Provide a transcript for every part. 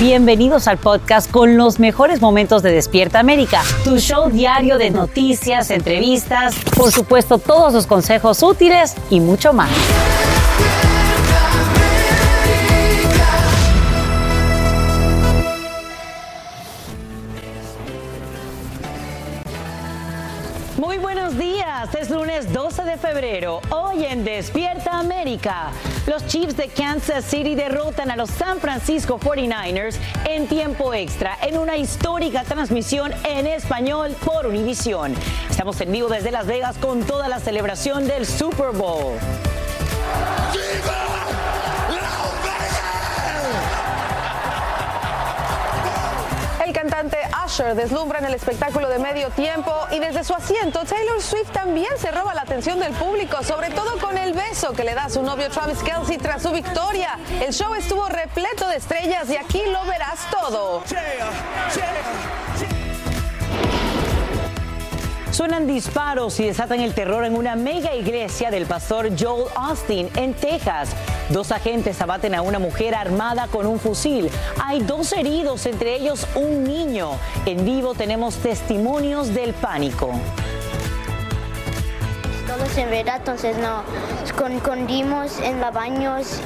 Bienvenidos al podcast con los mejores momentos de Despierta América, tu show diario de noticias, entrevistas, por supuesto todos los consejos útiles y mucho más. Es lunes 12 de febrero, hoy en Despierta América. Los Chiefs de Kansas City derrotan a los San Francisco 49ers en tiempo extra en una histórica transmisión en español por Univision. Estamos en vivo desde Las Vegas con toda la celebración del Super Bowl. Usher deslumbra en el espectáculo de medio tiempo y desde su asiento Taylor Swift también se roba la atención del público, sobre todo con el beso que le da a su novio Travis Kelsey tras su victoria. El show estuvo repleto de estrellas y aquí lo verás todo. Suenan disparos y desatan el terror en una mega iglesia del pastor Joel Austin en Texas. Dos agentes abaten a una mujer armada con un fusil. Hay dos heridos, entre ellos un niño. En vivo tenemos testimonios del pánico. Todos en verdad, entonces nos escondimos en los baños.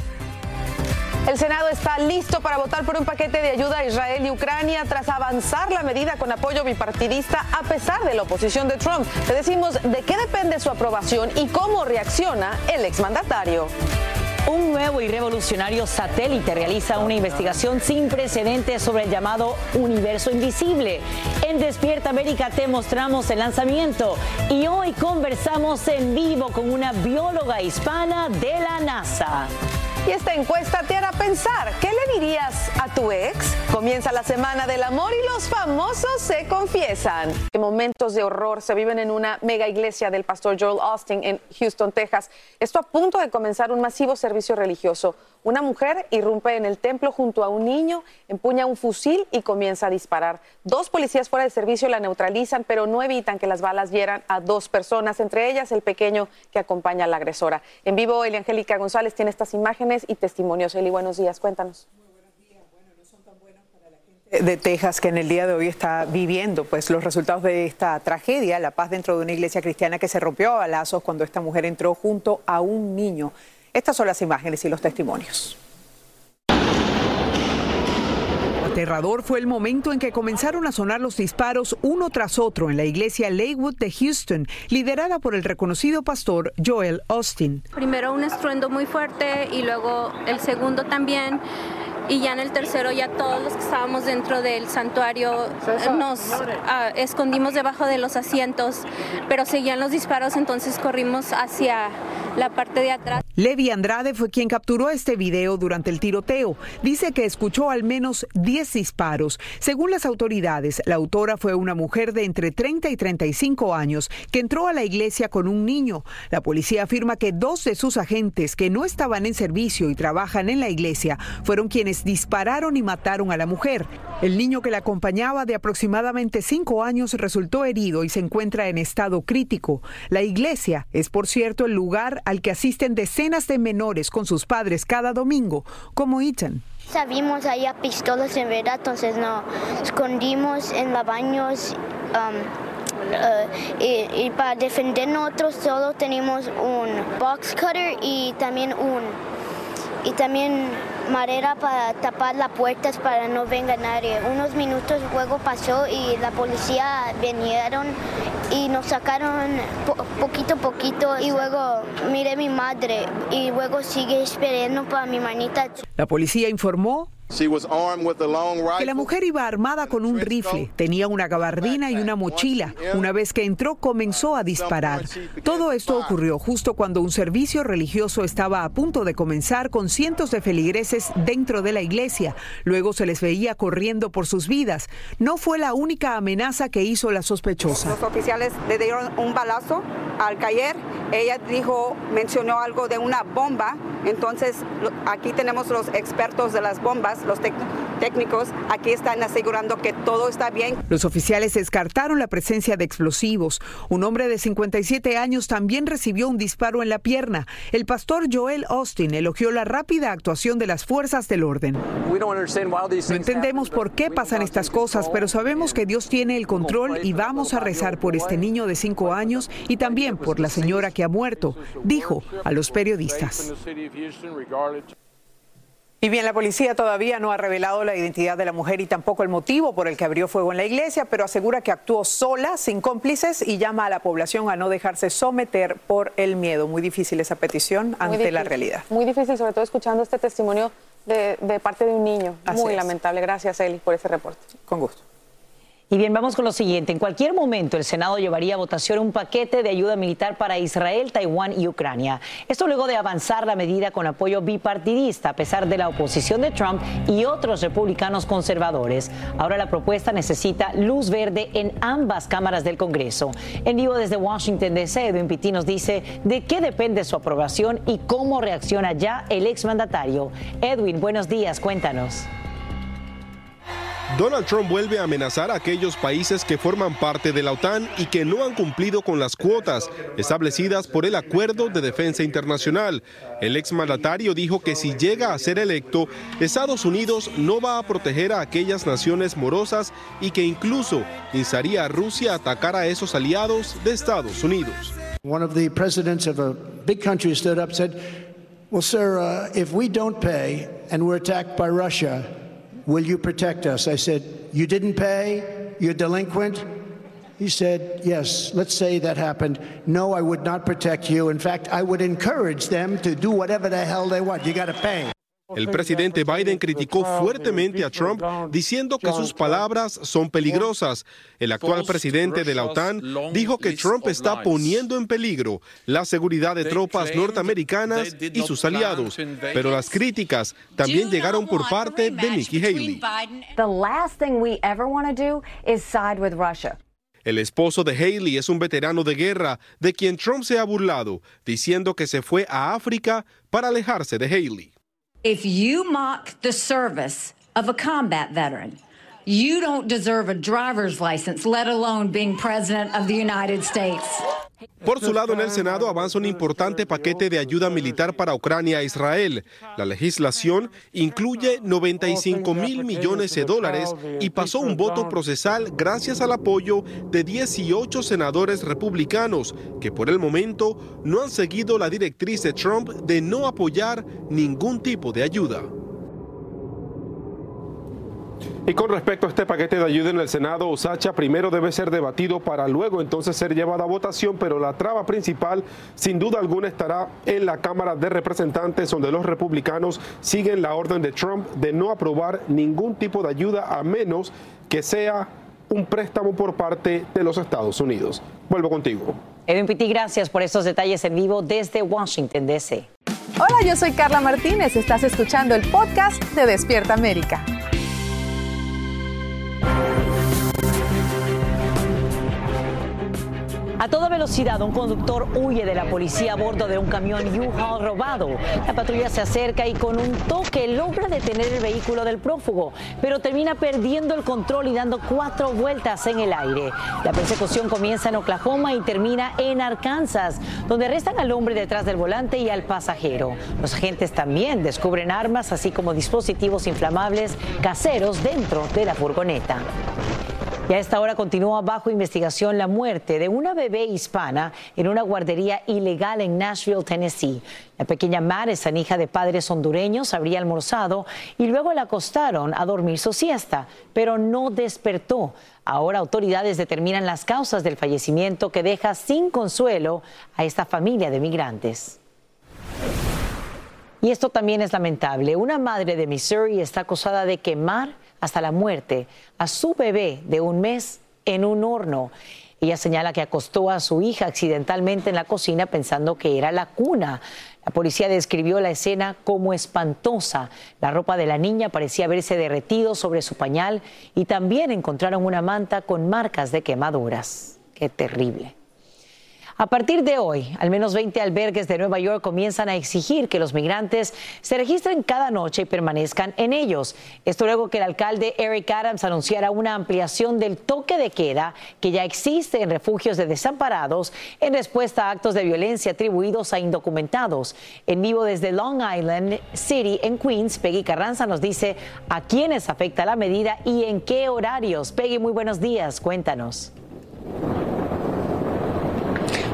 El Senado está listo para votar por un paquete de ayuda a Israel y Ucrania tras avanzar la medida con apoyo bipartidista a pesar de la oposición de Trump. Te decimos de qué depende su aprobación y cómo reacciona el exmandatario. Un nuevo y revolucionario satélite realiza una investigación sin precedentes sobre el llamado universo invisible. En Despierta América te mostramos el lanzamiento y hoy conversamos en vivo con una bióloga hispana de la NASA. Y esta encuesta te hará pensar, ¿qué le dirías a tu ex? Comienza la semana del amor y los famosos se confiesan. Momentos de horror se viven en una mega iglesia del pastor Joel Austin en Houston, Texas. Esto a punto de comenzar un masivo servicio religioso. Una mujer irrumpe en el templo junto a un niño, empuña un fusil y comienza a disparar. Dos policías fuera de servicio la neutralizan, pero no evitan que las balas hieran a dos personas, entre ellas el pequeño que acompaña a la agresora. En vivo, Eliangélica González tiene estas imágenes y testimonios. Eli, buenos días, cuéntanos de Texas que en el día de hoy está viviendo pues los resultados de esta tragedia, la paz dentro de una iglesia cristiana que se rompió a balazos cuando esta mujer entró junto a un niño. Estas son las imágenes y los testimonios. Aterrador fue el momento en que comenzaron a sonar los disparos uno tras otro en la iglesia Lakewood de Houston, liderada por el reconocido pastor Joel Austin. Primero un estruendo muy fuerte y luego el segundo también y ya en el tercero ya todos los que estábamos dentro del santuario nos uh, escondimos debajo de los asientos, pero seguían los disparos, entonces corrimos hacia la parte de atrás. Levi Andrade fue quien capturó este video durante el tiroteo. Dice que escuchó al menos 10 disparos. Según las autoridades, la autora fue una mujer de entre 30 y 35 años que entró a la iglesia con un niño. La policía afirma que dos de sus agentes que no estaban en servicio y trabajan en la iglesia fueron quienes dispararon y mataron a la mujer. El niño que la acompañaba de aproximadamente 5 años resultó herido y se encuentra en estado crítico. La iglesia es, por cierto, el lugar al que asisten decenas de menores con sus padres cada domingo, como Ethan. Sabimos ahí pistolas en verdad, entonces nos escondimos en los baños. Um, y, y, para defender nosotros solo tenemos un box cutter y también un y también madera para tapar las puertas para no venga nadie. Unos minutos luego pasó y la policía vinieron y nos sacaron po poquito a poquito y luego miré mi madre y luego sigue esperando para mi manita. La policía informó que la mujer iba armada con un rifle, tenía una gabardina y una mochila. Una vez que entró comenzó a disparar. Todo esto ocurrió justo cuando un servicio religioso estaba a punto de comenzar con cientos de feligreses dentro de la iglesia. Luego se les veía corriendo por sus vidas. No fue la única amenaza que hizo la sospechosa. Los oficiales le dieron un balazo al caer. Ella dijo, mencionó algo de una bomba. Entonces aquí tenemos los expertos de las bombas los técnicos aquí están asegurando que todo está bien. Los oficiales descartaron la presencia de explosivos. Un hombre de 57 años también recibió un disparo en la pierna. El pastor Joel Austin elogió la rápida actuación de las fuerzas del orden. No entendemos por qué pasan estas cosas, pero sabemos que Dios tiene el control y vamos a rezar por este niño de 5 años y también por la señora que ha muerto, dijo a los periodistas. Y bien, la policía todavía no ha revelado la identidad de la mujer y tampoco el motivo por el que abrió fuego en la iglesia, pero asegura que actuó sola, sin cómplices, y llama a la población a no dejarse someter por el miedo. Muy difícil esa petición ante la realidad. Muy difícil, sobre todo escuchando este testimonio de, parte de un niño. Muy lamentable. Gracias, Eli, por ese reporte. Con gusto. Y bien, vamos con lo siguiente. En cualquier momento el Senado llevaría a votación un paquete de ayuda militar para Israel, Taiwán y Ucrania. Esto luego de avanzar la medida con apoyo bipartidista a pesar de la oposición de Trump y otros republicanos conservadores. Ahora la propuesta necesita luz verde en ambas cámaras del Congreso. En vivo desde Washington DC, Edwin Pitti nos dice de qué depende su aprobación y cómo reacciona ya el exmandatario. Edwin, buenos días, cuéntanos. Donald Trump vuelve a amenazar a aquellos países que forman parte de la OTAN y que no han cumplido con las cuotas establecidas por el Acuerdo de Defensa Internacional. El exmandatario dijo que si llega a ser electo, Estados Unidos no va a proteger a aquellas naciones morosas y que incluso instaría a Rusia a atacar a esos aliados de Estados Unidos. One of the presidents of a big country stood up said, "Well, sir, uh, if we don't pay and we're attacked by Russia, Will you protect us? I said, You didn't pay? You're delinquent? He said, Yes, let's say that happened. No, I would not protect you. In fact, I would encourage them to do whatever the hell they want. You got to pay. El presidente Biden criticó fuertemente a Trump diciendo que sus palabras son peligrosas. El actual presidente de la OTAN dijo que Trump está poniendo en peligro la seguridad de tropas norteamericanas y sus aliados. Pero las críticas también llegaron por parte de Nikki Haley. El esposo de Haley es un veterano de guerra de quien Trump se ha burlado, diciendo que se fue a África para alejarse de Haley. If you mock the service of a combat veteran, you don't deserve a driver's license, let alone being president of the United States. Por su lado, en el Senado avanza un importante paquete de ayuda militar para Ucrania e Israel. La legislación incluye 95 mil millones de dólares y pasó un voto procesal gracias al apoyo de 18 senadores republicanos que por el momento no han seguido la directriz de Trump de no apoyar ningún tipo de ayuda. Y con respecto a este paquete de ayuda en el Senado, Osacha primero debe ser debatido para luego entonces ser llevado a votación, pero la traba principal sin duda alguna estará en la Cámara de Representantes, donde los republicanos siguen la orden de Trump de no aprobar ningún tipo de ayuda a menos que sea un préstamo por parte de los Estados Unidos. Vuelvo contigo. Edwin Pitti, gracias por estos detalles en vivo desde Washington, D.C. Hola, yo soy Carla Martínez. Estás escuchando el podcast de Despierta América. A toda velocidad, un conductor huye de la policía a bordo de un camión U-Haul robado. La patrulla se acerca y con un toque logra detener el vehículo del prófugo, pero termina perdiendo el control y dando cuatro vueltas en el aire. La persecución comienza en Oklahoma y termina en Arkansas, donde arrestan al hombre detrás del volante y al pasajero. Los agentes también descubren armas, así como dispositivos inflamables caseros dentro de la furgoneta. Y a esta hora continúa bajo investigación la muerte de una bebé hispana en una guardería ilegal en Nashville, Tennessee. La pequeña Madison, hija de padres hondureños, habría almorzado y luego la acostaron a dormir su siesta, pero no despertó. Ahora autoridades determinan las causas del fallecimiento que deja sin consuelo a esta familia de migrantes. Y esto también es lamentable. Una madre de Missouri está acusada de quemar hasta la muerte a su bebé de un mes en un horno. Ella señala que acostó a su hija accidentalmente en la cocina pensando que era la cuna. La policía describió la escena como espantosa. La ropa de la niña parecía haberse derretido sobre su pañal y también encontraron una manta con marcas de quemaduras. Qué terrible. A partir de hoy, al menos 20 albergues de Nueva York comienzan a exigir que los migrantes se registren cada noche y permanezcan en ellos. Esto luego que el alcalde Eric Adams anunciara una ampliación del toque de queda que ya existe en refugios de desamparados en respuesta a actos de violencia atribuidos a indocumentados. En vivo desde Long Island City en Queens, Peggy Carranza nos dice a quiénes afecta la medida y en qué horarios. Peggy, muy buenos días. Cuéntanos.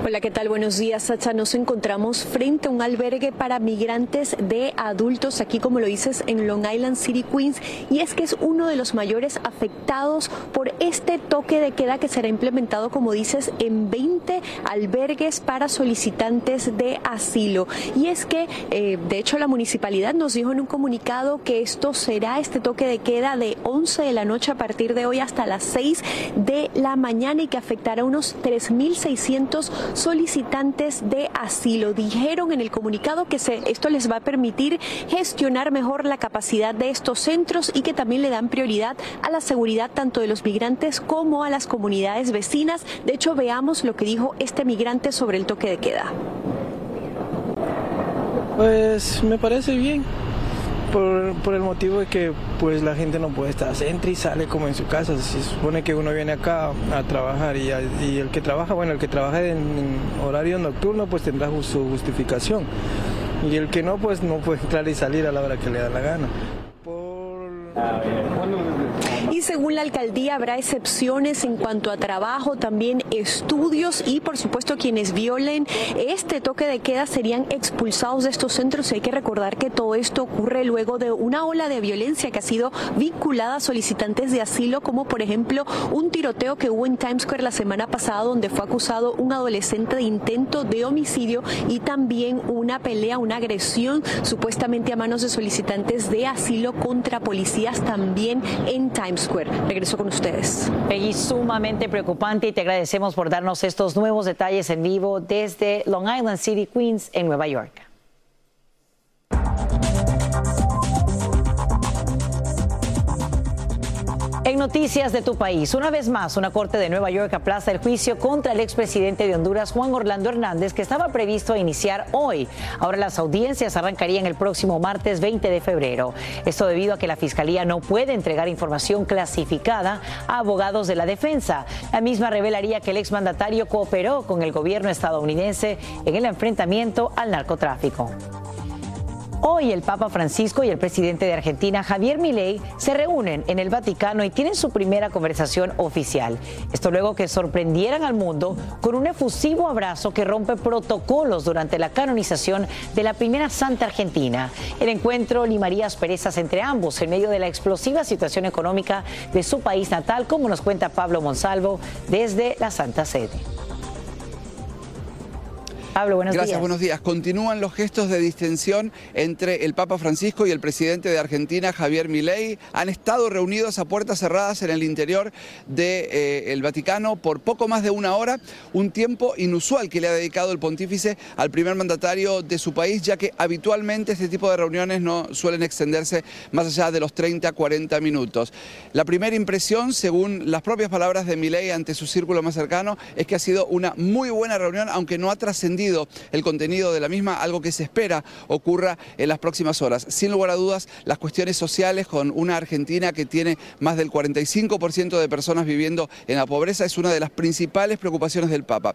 Hola, ¿qué tal? Buenos días, Sacha. Nos encontramos frente a un albergue para migrantes de adultos, aquí como lo dices, en Long Island City, Queens, y es que es uno de los mayores afectados por este toque de queda que será implementado, como dices, en 20 albergues para solicitantes de asilo. Y es que, eh, de hecho, la municipalidad nos dijo en un comunicado que esto será este toque de queda de 11 de la noche a partir de hoy hasta las 6 de la mañana y que afectará a unos 3.600 solicitantes de asilo. Dijeron en el comunicado que esto les va a permitir gestionar mejor la capacidad de estos centros y que también le dan prioridad a la seguridad tanto de los migrantes como a las comunidades vecinas. De hecho, veamos lo que dijo este migrante sobre el toque de queda. Pues me parece bien por, el motivo de que pues la gente no puede estar, entra y sale como en su casa, se supone que uno viene acá a trabajar y, el que trabaja, bueno, el que trabaja en, horario nocturno pues tendrá su justificación. Y el que no pues no puede entrar y salir a la hora que le da la gana. Según la alcaldía habrá excepciones en cuanto a trabajo, también estudios y por supuesto quienes violen este toque de queda serían expulsados de estos centros. Y hay que recordar que todo esto ocurre luego de una ola de violencia que ha sido vinculada a solicitantes de asilo, como por ejemplo un tiroteo que hubo en Times Square la semana pasada donde fue acusado un adolescente de intento de homicidio y también una pelea, una agresión supuestamente a manos de solicitantes de asilo contra policías también en Times Square. Regreso con ustedes. Peggy, sumamente preocupante y te agradecemos por darnos estos nuevos detalles en vivo desde Long Island City, Queens, en Nueva York. Noticias de tu país, una vez más, una corte de Nueva York aplaza el juicio contra el expresidente de Honduras, Juan Orlando Hernández, que estaba previsto iniciar hoy. Ahora las audiencias arrancarían el próximo martes 20 de febrero. Esto debido a que la Fiscalía no puede entregar información clasificada a abogados de la defensa. La misma revelaría que el exmandatario cooperó con el gobierno estadounidense en el enfrentamiento al narcotráfico. Hoy el Papa Francisco y el presidente de Argentina, Javier Milei, se reúnen en el Vaticano y tienen su primera conversación oficial. Esto luego que sorprendieran al mundo con un efusivo abrazo que rompe protocolos durante la canonización de la primera santa argentina. El encuentro limaría asperezas entre ambos en medio de la explosiva situación económica de su país natal, como nos cuenta Pablo Monsalvo desde la Santa Sede. Pablo, buenos Gracias, buenos días. Continúan los gestos de distensión entre el Papa Francisco y el presidente de Argentina, Javier Milei. Han estado reunidos a puertas cerradas en el interior del eh, Vaticano por poco más de una hora, un tiempo inusual que le ha dedicado el pontífice al primer mandatario de su país, ya que habitualmente este tipo de reuniones no suelen extenderse más allá de los 30, 40 minutos. La primera impresión, según las propias palabras de Milei ante su círculo más cercano, es que ha sido una muy buena reunión, aunque no ha trascendido el contenido de la misma, algo que se espera ocurra en las próximas horas. Sin lugar a dudas, las cuestiones sociales con una Argentina que tiene más del 45% de personas viviendo en la pobreza es una de las principales preocupaciones del Papa.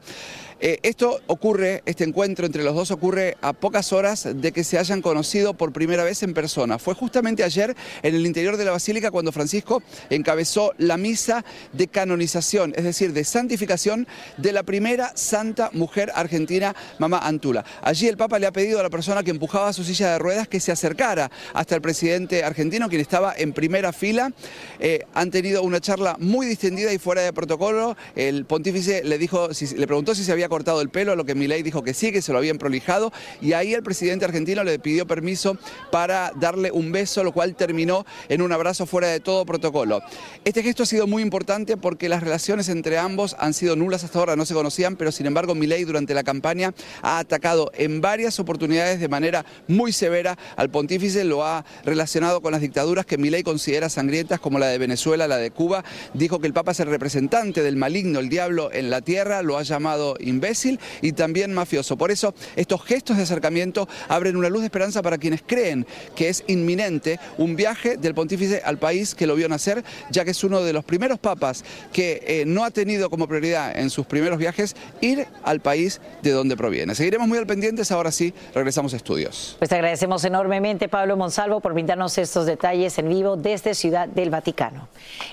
Eh, esto ocurre, este encuentro entre los dos ocurre a pocas horas de que se hayan conocido por primera vez en persona. Fue justamente ayer en el interior de la Basílica cuando Francisco encabezó la misa de canonización, es decir, de santificación de la primera santa mujer argentina Mamá Antula. Allí el Papa le ha pedido a la persona que empujaba su silla de ruedas que se acercara hasta el presidente argentino, quien estaba en primera fila. Eh, han tenido una charla muy distendida y fuera de protocolo. El pontífice le, dijo, le preguntó si se había cortado el pelo, a lo que Milei dijo que sí, que se lo habían prolijado. Y ahí el presidente argentino le pidió permiso para darle un beso, lo cual terminó en un abrazo fuera de todo protocolo. Este gesto ha sido muy importante porque las relaciones entre ambos han sido nulas hasta ahora, no se conocían, pero sin embargo Milei durante la campaña Ha atacado en varias oportunidades de manera muy severa al pontífice, lo ha relacionado con las dictaduras que Milei considera sangrientas como la de Venezuela, la de Cuba. Dijo que el Papa es el representante del maligno, el diablo en la tierra, lo ha llamado imbécil y también mafioso. Por eso estos gestos de acercamiento abren una luz de esperanza para quienes creen que es inminente un viaje del pontífice al país que lo vio nacer, ya que es uno de los primeros papas que eh, no ha tenido como prioridad en sus primeros viajes ir al país de donde proviene. Seguiremos muy al pendientes, ahora sí, regresamos a estudios. Pues te agradecemos enormemente, Pablo Monsalvo, por brindarnos estos detalles en vivo desde Ciudad del Vaticano.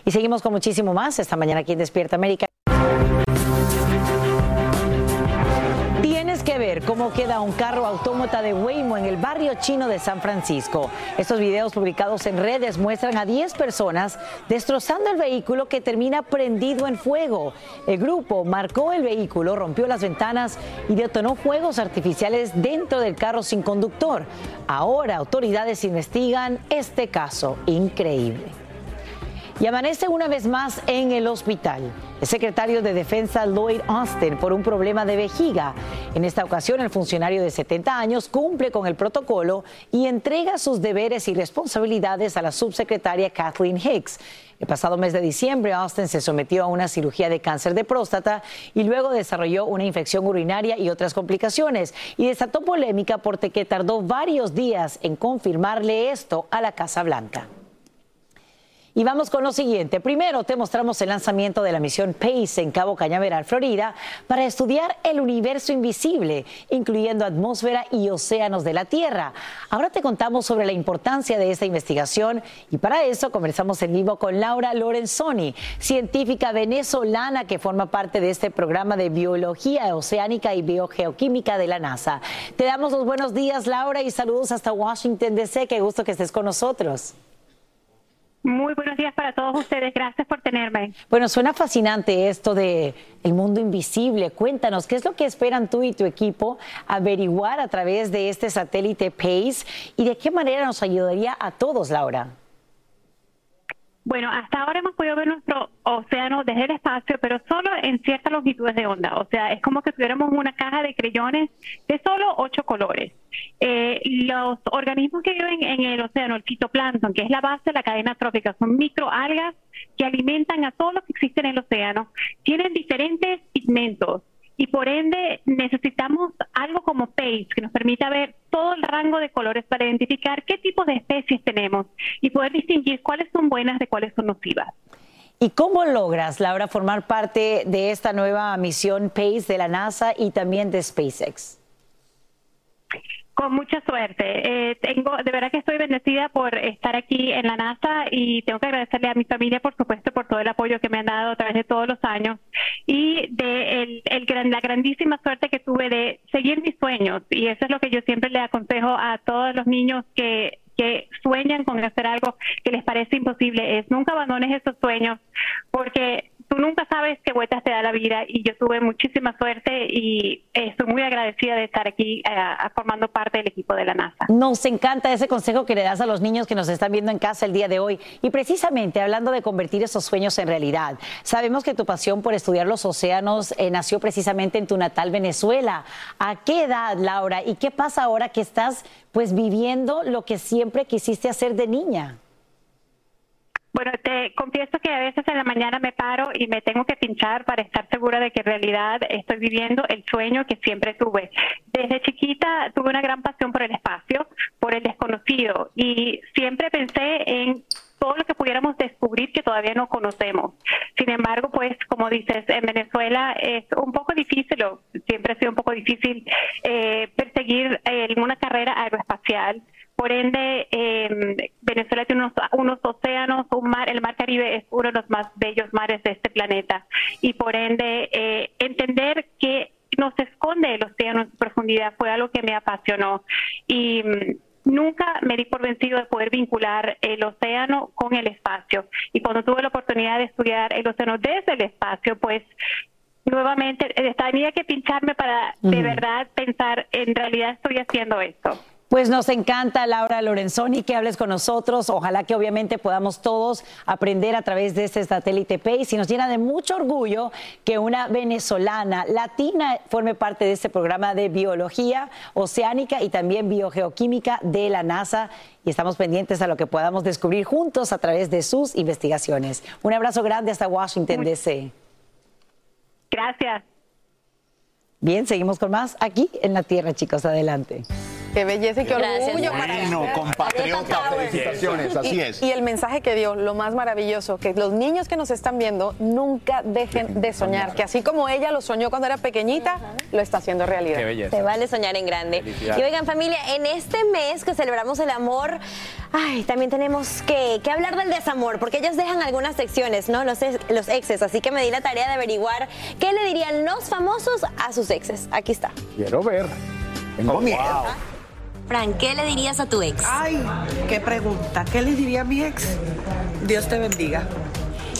Y seguimos con muchísimo más esta mañana aquí en Despierta América. Cómo queda un carro autómata de Waymo en el barrio chino de San Francisco. Estos videos publicados en redes muestran a 10 personas destrozando el vehículo que termina prendido en fuego. El grupo marcó el vehículo, rompió las ventanas y detonó fuegos artificiales dentro del carro sin conductor. Ahora autoridades investigan este caso increíble y amanece una vez más en el hospital. El secretario de Defensa Lloyd Austin por un problema de vejiga. En esta ocasión, el funcionario de 70 años cumple con el protocolo y entrega sus deberes y responsabilidades a la subsecretaria Kathleen Hicks. El pasado mes de diciembre, Austin se sometió a una cirugía de cáncer de próstata y luego desarrolló una infección urinaria y otras complicaciones y desató polémica porque tardó varios días en confirmarle esto a la Casa Blanca. Y vamos con lo siguiente. Primero te mostramos el lanzamiento de la misión PACE en Cabo Cañaveral, Florida, para estudiar el universo invisible, incluyendo atmósfera y océanos de la Tierra. Ahora te contamos sobre la importancia de esta investigación y para eso conversamos en vivo con Laura Lorenzoni, científica venezolana que forma parte de este programa de biología oceánica y biogeoquímica de la NASA. Te damos los buenos días, Laura, y saludos hasta Washington, D.C. Qué gusto que estés con nosotros. Muy buenos días para todos ustedes. Gracias por tenerme. Bueno, suena fascinante esto de el mundo invisible. Cuéntanos, ¿qué es lo que esperan tú y tu equipo averiguar a través de este satélite PACE y de qué manera nos ayudaría a todos, Laura? Bueno, hasta ahora hemos podido ver nuestro océano desde el espacio, pero solo en ciertas longitudes de onda. O sea, es como que tuviéramos una caja de creyones de solo ocho colores. Eh, los organismos que viven en el océano, el fitoplancton, que es la base de la cadena trófica, son microalgas que alimentan a todo lo que existe en el océano, tienen diferentes pigmentos y por ende necesitamos algo como PACE que nos permita ver todo el rango de colores para identificar qué tipos de especies tenemos y poder distinguir cuáles son buenas de cuáles son nocivas. ¿Y cómo logras, Laura, formar parte de esta nueva misión PACE de la NASA y también de SpaceX? Con mucha suerte. Eh, tengo, de verdad que estoy bendecida por estar aquí en la NASA y tengo que agradecerle a mi familia, por supuesto, por todo el apoyo que me han dado a través de todos los años y de el, gran, la grandísima suerte que tuve de seguir mis sueños. Y eso es lo que yo siempre le aconsejo a todos los niños que que sueñan con hacer algo que les parece imposible es nunca abandones esos sueños porque tú nunca sabes qué vueltas te da la vida y yo tuve muchísima suerte y estoy muy agradecida de estar aquí eh, formando parte del equipo de la NASA. Nos encanta ese consejo que le das a los niños que nos están viendo en casa el día de hoy y precisamente hablando de convertir esos sueños en realidad. Sabemos que tu pasión por estudiar los océanos eh, nació precisamente en tu natal Venezuela. ¿A qué edad, Laura? ¿Y qué pasa ahora que estás pues viviendo lo que siempre quisiste hacer de niña? Bueno, te confieso que a veces en la mañana me paro y me tengo que pinchar para estar segura de que en realidad estoy viviendo el sueño que siempre tuve. Desde chiquita tuve una gran pasión por el espacio, por el desconocido y siempre pensé en todo lo que pudiéramos descubrir que todavía no conocemos. Sin embargo, pues como dices, en Venezuela es un poco difícil, o siempre ha sido un poco difícil eh, perseguir eh, una carrera aeroespacial. Por ende, eh, Venezuela tiene unos, unos, océanos, un mar, el mar Caribe es uno de los más bellos mares de este planeta. Y por ende, eh, entender que nos esconde el océano en su profundidad fue algo que me apasionó. Y mm, nunca me di por vencido de poder vincular el océano con el espacio. Y cuando tuve la oportunidad de estudiar el océano desde el espacio, pues nuevamente eh, tenía que pincharme para de verdad pensar, en realidad estoy haciendo esto. Pues nos encanta, Laura Lorenzoni, que hables con nosotros. Ojalá que obviamente podamos todos aprender a través de este satélite PACE y nos llena de mucho orgullo que una venezolana latina forme parte de este programa de biología oceánica y también biogeoquímica de la NASA. Y estamos pendientes a lo que podamos descubrir juntos a través de sus investigaciones. Un abrazo grande hasta Washington, D.C. Gracias. Bien, seguimos con más aquí en la Tierra, chicos. Adelante. Qué belleza y qué orgullo para Bueno, compatriota, felicitaciones, así y, es. y el mensaje que dio, lo más maravilloso, que los niños que nos están viendo nunca dejen de soñar, que así como ella lo soñó cuando era pequeñita, lo está haciendo realidad. Qué belleza. Te vale soñar en grande. Y oigan familia, en este mes que celebramos el amor, ay, también tenemos que, que hablar del desamor, porque ellos dejan algunas secciones, ¿no? Los, ex- los exes, así que me di la tarea de averiguar qué le dirían los famosos a sus exes. Aquí está. Quiero ver. Tengo miedo. Fran, ¿qué le dirías a tu ex? Ay, qué pregunta. ¿Qué le diría a mi ex? Dios te bendiga.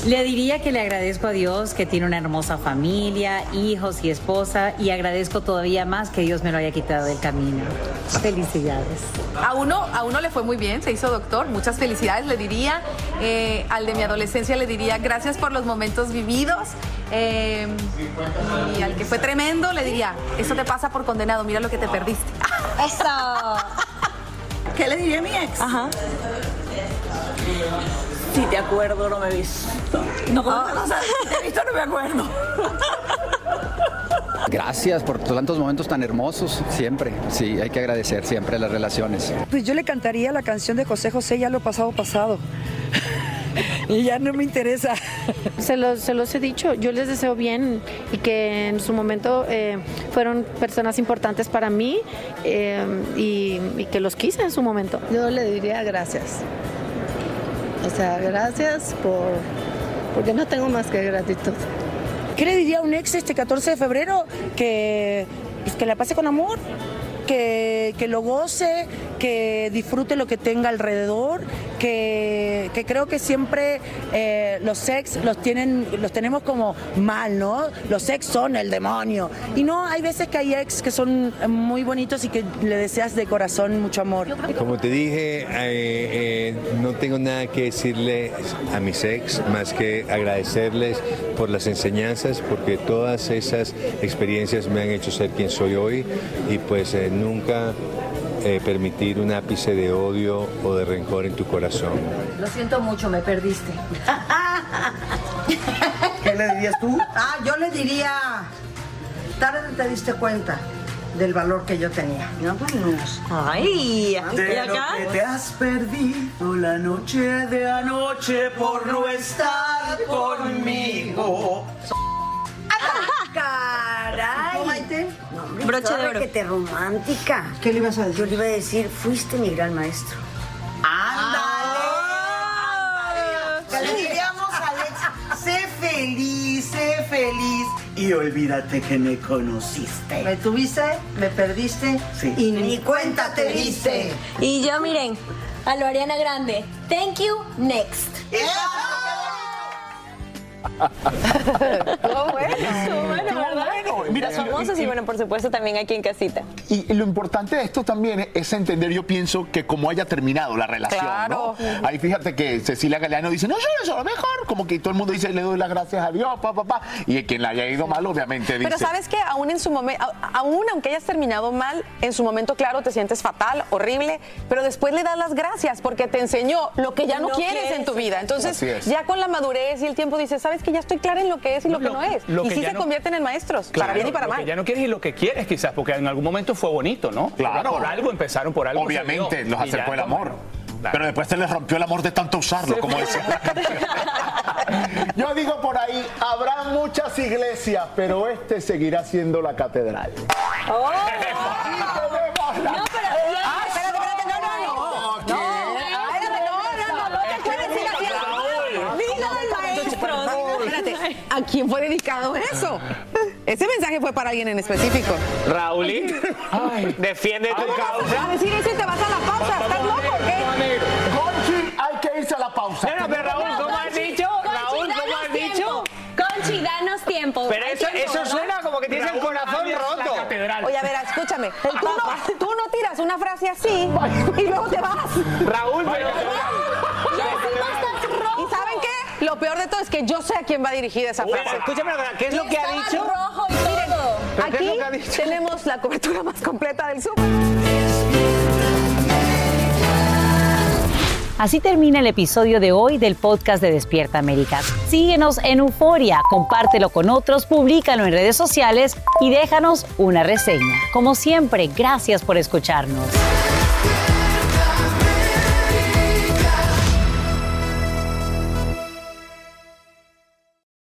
Le diría que le agradezco a Dios que tiene una hermosa familia, hijos y esposa y agradezco todavía más que Dios me lo haya quitado del camino. Felicidades. A uno, a uno le fue muy bien, se hizo doctor, muchas felicidades le diría. Eh, al de mi adolescencia le diría gracias por los momentos vividos. Eh, y al que fue tremendo le diría, eso te pasa por condenado, mira lo que te perdiste. Eso. ¿Qué le diría a mi ex? Ajá. Si te acuerdo, no me he visto. No, no, sé, si te he visto, no me acuerdo. Gracias por tantos momentos tan hermosos, siempre. Sí, hay que agradecer siempre las relaciones. Pues yo le cantaría la canción de José José, ya lo pasado pasado. Y ya no me interesa. Se los, se los he dicho, yo les deseo bien y que en su momento eh, fueron personas importantes para mí eh, y, y que los quise en su momento. Yo le diría gracias. O sea, gracias por porque no tengo más que gratitud. ¿Qué le diría a un ex este 14 de febrero? Que, pues, que la pase con amor, que, que lo goce, que disfrute lo que tenga alrededor, que, que creo que siempre eh, los ex los, tienen, los tenemos como mal, ¿no? Los ex son el demonio. Y no, hay veces que hay ex que son muy bonitos y que le deseas de corazón mucho amor. Como te dije, eh, eh, no tengo nada que decirle a mis ex más que agradecerles por las enseñanzas, porque todas esas experiencias me han hecho ser quien soy hoy y pues eh, nunca eh, permitir un ápice de odio o de rencor en tu corazón. Lo siento mucho, me perdiste. ¿Qué le dirías tú? Ah, yo le diría, tarde te diste cuenta del valor que yo tenía. No, Ay, De ¿y acá? lo que te has perdido la noche de anoche por no estar conmigo. Broche de oro. que te romántica. ¿Qué le ibas a decir? Yo le iba a decir, fuiste mi gran maestro. ¿Qué le diríamos a Alex? Sé feliz, sé feliz y olvídate que me conociste. ¿Me tuviste? ¿Me perdiste? Sí. Y ni cuenta te diste. Y yo, miren, a lo Ariana Grande. Thank you, next. Bueno. Estuvo bueno, Estuvo ¿verdad? bueno. Mira, Los y- famosos y, y- bueno, por supuesto, también aquí en casita. Y, y lo importante de esto también es entender, yo pienso, que como haya terminado la relación, Claro. ¿no? Ahí fíjate que Cecilia Galeano dice, no, yo no soy lo mejor, como que todo el mundo dice, le doy las gracias a Dios, pa, pa, pa. Y quien la haya ido mal, obviamente dice... Pero sabes que aún en su momento, aún aunque hayas terminado mal, en su momento, claro, te sientes fatal, horrible, pero después le das las gracias porque te enseñó lo que ya no, No quieres en tu vida. Entonces, ya con la madurez y el tiempo dices, sabes que ya estoy clara en lo que es y lo, que no es. lo y sí se no- convierten en maestros, para Claro, bien y para lo mal. que ya no quieres y lo que quieres quizás, porque en algún momento fue bonito, ¿no? Claro. Por algo empezaron, por algo Obviamente, los acercó el amor. Pero después se les rompió el amor de tanto usarlo, como decía la canción. Yo digo por ahí, habrá muchas iglesias, pero este seguirá siendo la catedral. ¡Oh! Pero. Ah, espérate, espérate, no. Espérate, ¿a quién fue dedicado eso? Ese mensaje fue para alguien en específico. Raulín, defiende tu A causa. decir eso y te vas a la pausa. ¿Estás loco o qué? Conchi, hay que irse a la pausa. No, no, pero Raúl, ¿cómo has dicho? Raúl, ¿cómo has dicho? Conchi, danos tiempo. Pero eso, tiempo, eso suena como que tienes el corazón roto. Oye, a ver, escúchame. Tú no, tú no tiras una frase así y luego te vas. Raúl, pero... ¿Y saben qué? Lo peor de todo es que yo sé a quién va dirigida esa Uy, frase. escúchame, ¿qué es lo que ha dicho? rojo y todo. ¿Pero qué es Aquí lo que ha dicho? tenemos la cobertura más completa del Super. Así termina el episodio de hoy del podcast de Despierta América. Síguenos en Euforia, compártelo con otros, públicalo en redes sociales y déjanos una reseña. Como siempre, gracias por escucharnos.